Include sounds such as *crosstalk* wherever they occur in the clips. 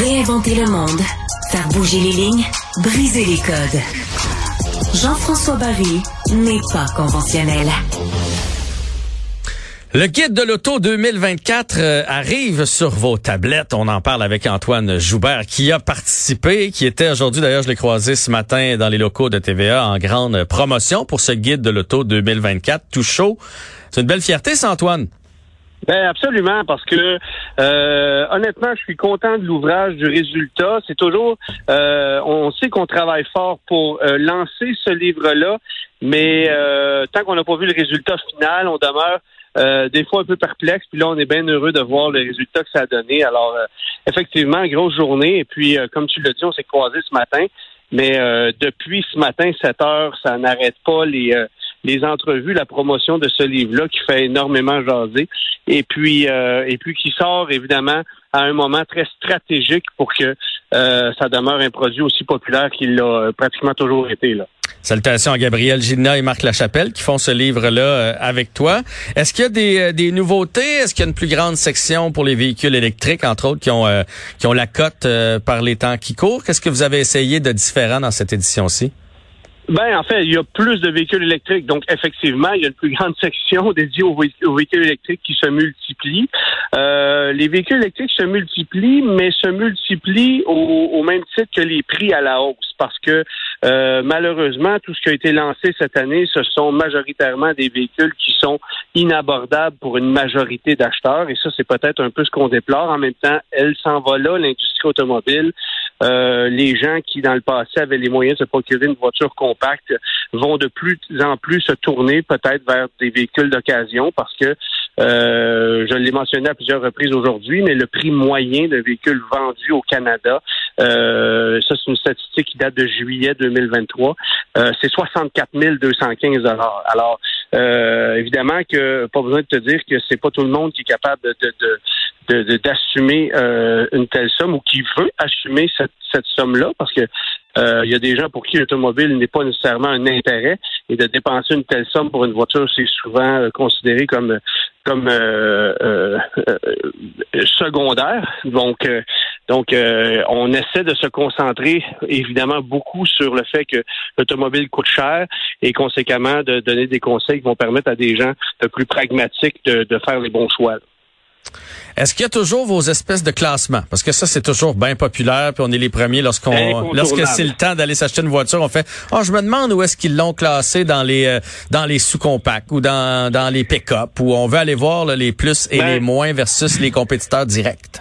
Réinventer le monde, faire bouger les lignes, briser les codes. Jean-François Barry n'est pas conventionnel. Le guide de l'auto 2024 euh, arrive sur vos tablettes. On en parle avec Antoine Joubert qui a participé, qui était aujourd'hui, d'ailleurs, je l'ai croisé ce matin dans les locaux de TVA en grande promotion pour ce guide de l'auto 2024 tout chaud. C'est une belle fierté, ça, Antoine? Ben absolument, parce que euh, honnêtement, je suis content de l'ouvrage, du résultat. C'est toujours, euh, on sait qu'on travaille fort pour lancer ce livre-là, mais tant qu'on n'a pas vu le résultat final, on demeure euh, des fois un peu perplexe. Puis là, on est bien heureux de voir le résultat que ça a donné. Alors, euh, effectivement, grosse journée. Et puis, euh, comme tu l'as dit, on s'est croisés ce matin. Mais depuis ce matin, 7 heures, ça n'arrête pas les les entrevues, la promotion de ce livre-là qui fait énormément jaser. Et puis, et puis qui sort évidemment à un moment très stratégique pour que ça demeure un produit aussi populaire qu'il l'a pratiquement toujours été là. Salutations à Gabriel Gina et Marc Lachapelle qui font ce livre-là euh, avec toi. Est-ce qu'il y a des, euh, des nouveautés? Est-ce qu'il y a une plus grande section pour les véhicules électriques, entre autres, qui ont, euh, qui ont la cote par les temps qui courent? Qu'est-ce que vous avez essayé de différent dans cette édition-ci? Ben, en fait, il y a plus de véhicules électriques. Donc, effectivement, il y a une plus grande *laughs* section dédiée aux, véhicules électriques qui se multiplient. Euh, les véhicules électriques se multiplient, mais se multiplient au, même titre que les prix à la hausse. Parce que, euh, malheureusement, tout ce qui a été lancé cette année, ce sont majoritairement des véhicules qui sont inabordables pour une majorité d'acheteurs. Et ça, c'est peut-être un peu ce qu'on déplore. En même temps, elle s'en va là, l'industrie automobile. Euh, les gens qui, dans le passé, avaient les moyens de se procurer une voiture compacte vont de plus en plus se tourner peut-être vers des véhicules d'occasion parce que euh, je l'ai mentionné à plusieurs reprises aujourd'hui, mais le prix moyen de véhicules vendus au Canada, euh, ça c'est une statistique qui date de juillet 2023, euh, c'est 64 215 Alors, euh, évidemment que pas besoin de te dire que c'est pas tout le monde qui est capable de, de, d'assumer euh, une telle somme ou qui veut assumer cette, cette somme-là, parce que euh, il y a des gens pour qui l'automobile n'est pas nécessairement un intérêt et de dépenser une telle somme pour une voiture, c'est souvent euh, considéré comme comme secondaire. Donc, donc, on essaie de se concentrer évidemment beaucoup sur le fait que l'automobile coûte cher et conséquemment de donner des conseils qui vont permettre à des gens de plus pragmatiques de, de faire les bons choix. Est-ce qu'il y a toujours vos espèces de classements? Parce que ça, c'est toujours bien populaire, puis on est les premiers lorsqu'on lorsque c'est le temps d'aller s'acheter une voiture, on fait Oh, je me demande où est-ce qu'ils l'ont classé dans les euh, dans les sous-compacts ou dans, dans les pick-up, où on veut aller voir les plus et les ben moins versus les compétiteurs directs.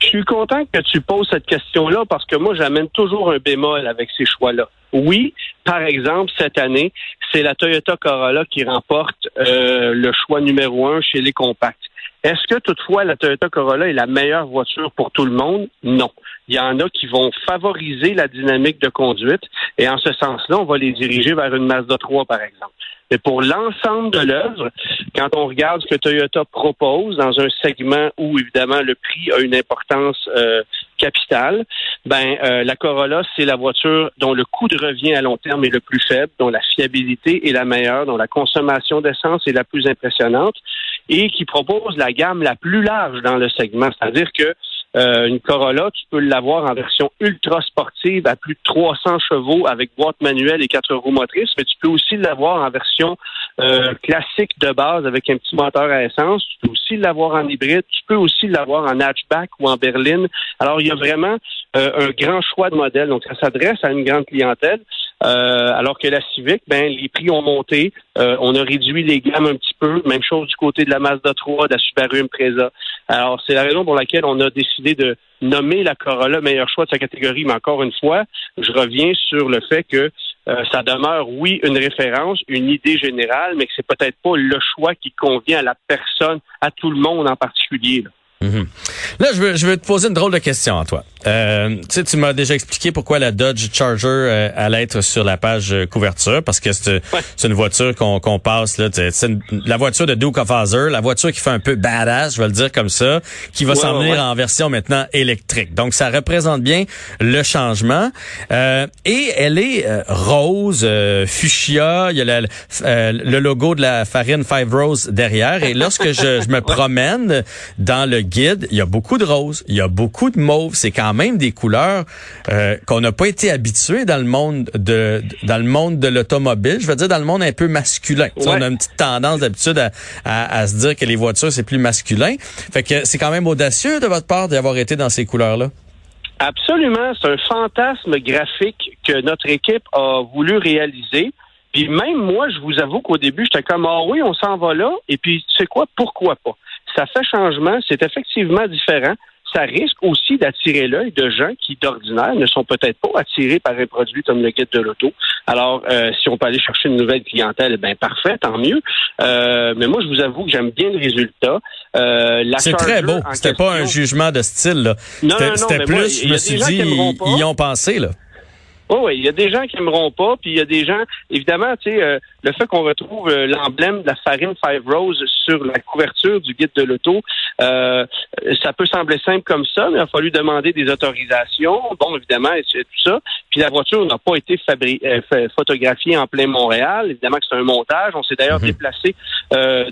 Je suis content que tu poses cette question-là parce que moi, j'amène toujours un bémol avec ces choix-là. Oui, par exemple, cette année, c'est la Toyota Corolla qui remporte euh, le choix numéro un chez les compacts. Est-ce que toutefois la Toyota Corolla est la meilleure voiture pour tout le monde? Non. Il y en a qui vont favoriser la dynamique de conduite et en ce sens-là, on va les diriger vers une Mazda 3, par exemple. Mais pour l'ensemble de l'œuvre, quand on regarde ce que Toyota propose dans un segment où évidemment le prix a une importance euh, capitale, ben euh, la Corolla c'est la voiture dont le coût de revient à long terme est le plus faible, dont la fiabilité est la meilleure, dont la consommation d'essence est la plus impressionnante et qui propose la gamme la plus large dans le segment, c'est-à-dire que euh, une Corolla, tu peux l'avoir en version ultra sportive à plus de 300 chevaux avec boîte manuelle et quatre roues motrices, mais tu peux aussi l'avoir en version euh, classique de base avec un petit moteur à essence. Tu peux aussi l'avoir en hybride. Tu peux aussi l'avoir en hatchback ou en berline. Alors, il y a vraiment euh, un grand choix de modèles. Donc, ça s'adresse à une grande clientèle. Euh, alors que la Civic, ben les prix ont monté, euh, on a réduit les gammes un petit peu. Même chose du côté de la Mazda 3, de la Subaru Impreza. Alors c'est la raison pour laquelle on a décidé de nommer la Corolla meilleur choix de sa catégorie. Mais encore une fois, je reviens sur le fait que euh, ça demeure, oui, une référence, une idée générale, mais que c'est peut-être pas le choix qui convient à la personne, à tout le monde en particulier. Là. Mhm. Là, je veux, je veux te poser une drôle de question à toi. Euh, tu sais, tu m'as déjà expliqué pourquoi la Dodge Charger euh, allait être sur la page euh, couverture, parce que c'est une voiture qu'on qu'on passe là. C'est la voiture de Duke of Hazzard, la voiture qui fait un peu badass, je vais le dire comme ça, qui va s'en venir en version maintenant électrique. Donc, ça représente bien le changement. Euh, et elle est rose, fuchsia. Il y a le logo de la farine Five Rose derrière. Et lorsque je, je me *laughs* promène dans le guide, il y a beaucoup de rose, il y a beaucoup de mauve. C'est quand même des couleurs euh, qu'on n'a pas été habitué dans le monde de dans le monde de l'automobile. Je veux dire dans le monde un peu masculin. On a une petite tendance d'habitude à, à, se dire que les voitures c'est plus masculin. Fait que c'est quand même audacieux de votre part d'avoir été dans ces couleurs-là. Absolument, c'est un fantasme graphique que notre équipe a voulu réaliser. Puis même moi, je vous avoue qu'au début, j'étais comme ah oui, on s'en va là. Et puis tu sais quoi, pourquoi pas? Ça fait changement, c'est effectivement différent ça risque aussi d'attirer l'œil de gens qui, d'ordinaire, ne sont peut-être pas attirés par un produit comme le guide de l'auto. Alors, euh, si on peut aller chercher une nouvelle clientèle, ben parfait, tant mieux. Euh, mais moi, je vous avoue que j'aime bien le résultat. Euh, c'est très beau. C'était pas un jugement de style. Là. Non, C'était plus, je me suis dit, ils, y ont pensé. là. Oui, oui, il y a des gens qui aimeront pas, puis il y a des gens, évidemment, tu sais, euh, le fait qu'on retrouve euh, l'emblème de la farine Five Rose sur la couverture du guide de l'auto, euh, ça peut sembler simple comme ça, mais il a fallu demander des autorisations, bon, évidemment, et tout ça. Puis la voiture n'a pas été photographiée en plein Montréal. Évidemment que c'est un montage. On s'est d'ailleurs mhm. déplacé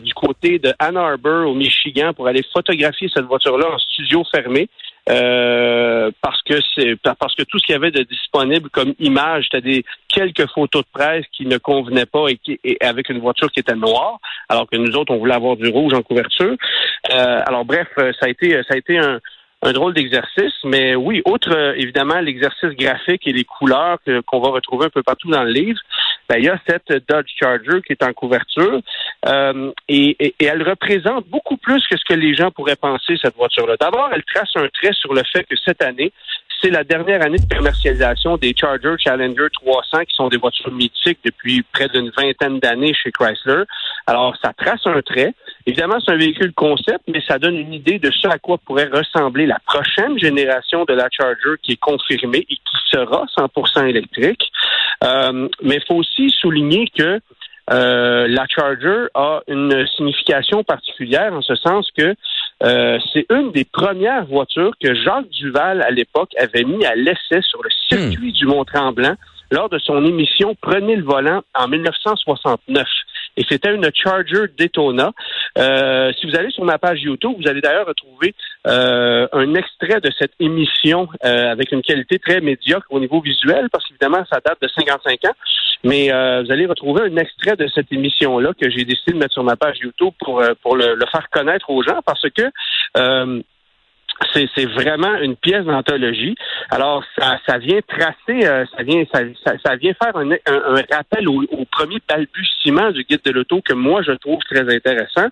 du côté de Ann Arbor, au Michigan, pour aller photographier cette voiture-là en studio fermé. Euh, parce que c'est parce que tout ce qu'il y avait de disponible comme image, c'était des quelques photos de presse qui ne convenaient pas et, qui, avec une voiture qui était noire, alors que nous autres on voulait avoir du rouge en couverture. Euh, alors bref, ça a été ça a été un, un drôle d'exercice, mais oui, outre euh, évidemment l'exercice graphique et les couleurs qu'on va retrouver un peu partout dans le livre, ben, il y a cette Dodge Charger qui est en couverture euh, et, et, elle représente beaucoup plus que ce que les gens pourraient penser cette voiture-là. D'abord, elle trace un trait sur le fait que cette année, c'est la dernière année de commercialisation des Charger Challenger 300, qui sont des voitures mythiques depuis près d'une vingtaine d'années chez Chrysler. Alors, ça trace un trait. Évidemment, c'est un véhicule concept, mais ça donne une idée de ce à quoi pourrait ressembler la prochaine génération de la Charger qui est confirmée et qui sera 100% électrique. Euh, mais il faut aussi souligner que euh, la Charger a une signification particulière en ce sens que euh, c'est une des premières voitures que Jacques Duval, à l'époque, avait mis à l'essai sur le circuit hmm. du Mont-Tremblant lors de son émission Prenez le volant en 1969 et c'était une Charger Daytona. Euh, si vous allez sur ma page YouTube, vous allez d'ailleurs retrouver euh, un extrait de cette émission euh, avec une qualité très médiocre au niveau visuel, parce qu'évidemment, ça date de 55 ans. Mais vous allez retrouver un extrait de cette émission-là que j'ai décidé de mettre sur ma page YouTube pour, pour le, le faire connaître aux gens, parce que c'est vraiment une pièce d'anthologie. Alors, ça, ça vient tracer, euh, ça vient ça, ça, vient faire un, un, rappel au, au, premier balbutiement du guide de l'auto que moi, je trouve très intéressant.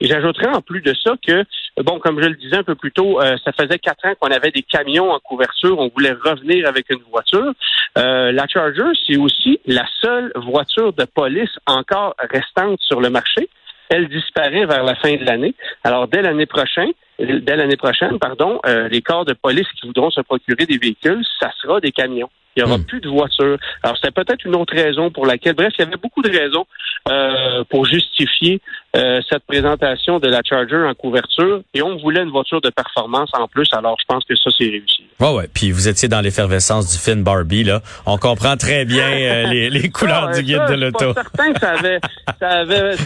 Et j'ajouterais en plus de ça que, bon, comme je le disais un peu plus tôt, euh, ça faisait quatre ans qu'on avait des camions en couverture, on voulait revenir avec une voiture. Euh, la Charger, c'est aussi la seule voiture de police encore restante sur le marché. Elle disparaît vers la fin de l'année. Alors, dès l'année prochaine, dès l'année prochaine, pardon, euh, les corps de police qui voudront se procurer des véhicules, ça sera des camions. Il n'y aura hmm. plus de voitures. Alors, c'est peut-être une autre raison pour laquelle, bref, il y avait beaucoup de raisons euh, pour justifier euh, cette présentation de la Charger en couverture. Et on voulait une voiture de performance en plus. Alors, je pense que ça, c'est réussi. Ouais, ouais. Puis vous étiez dans l'effervescence du film Barbie, là. On comprend très bien euh, *laughs* les, les, couleurs du guide de l'auto. certain que ça avait, ça avait,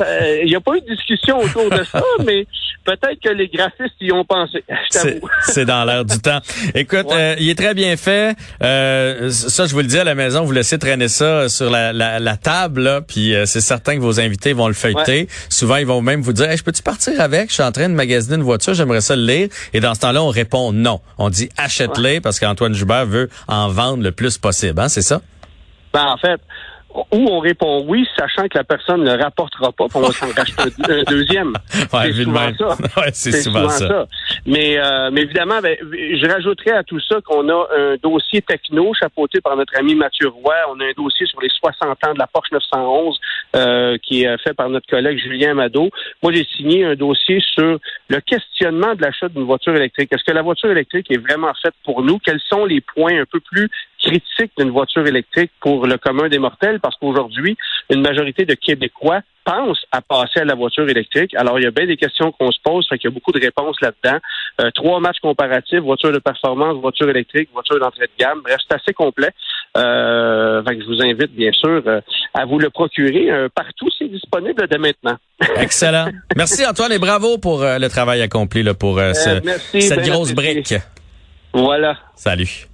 il n'y a pas eu de discussion autour de ça, *laughs* mais peut-être que les graphistes y ont pensé. *laughs* *laughs* C'est dans l'air du temps. Écoute, il est très bien fait. Euh, ça, je vous le dis à la maison, vous laissez traîner ça sur la, la, table, là, puis euh, c'est certain que vos invités vont le feuilleter. Souvent, ils vont même vous dire, je peux-tu partir avec? Je suis en train de magasiner une voiture, j'aimerais ça le lire. Et dans ce temps-là, on répond non. On dit achète-les parce qu'Antoine Joubert veut en vendre le plus possible. Hein, c'est ça? Ben, en fait, ou on répond oui, sachant que la personne ne rapportera pas, pour on s'en un deuxième. *laughs* *laughs* c'est souvent ça. c'est souvent, ça. Mais, euh, mais évidemment, ben, je rajouterais à tout ça qu'on a un dossier techno chapeauté par notre ami Mathieu Roy. On a un dossier sur les 60 ans de la Porsche 911 euh, qui est fait par notre collègue Julien Mado. Moi, j'ai signé un dossier sur le questionnement de l'achat d'une voiture électrique. Est-ce que la voiture électrique est vraiment faite pour nous? Quels sont les points un peu plus critique d'une voiture électrique pour le commun des mortels parce qu'aujourd'hui, une majorité de Québécois pensent à passer à la voiture électrique. Alors, il y a bien des questions qu'on se pose, fait qu'il y a beaucoup de réponses là-dedans. Euh, trois matchs comparatifs, voiture de performance, voiture électrique, voiture d'entrée de gamme. Bref, c'est assez complet. Euh, fait que je vous invite, bien sûr, euh, à vous le procurer. Euh, partout, c'est disponible dès maintenant. Excellent. Merci Antoine et bravo pour le travail accompli là, pour ce, cette grosse brique. Voilà. Salut.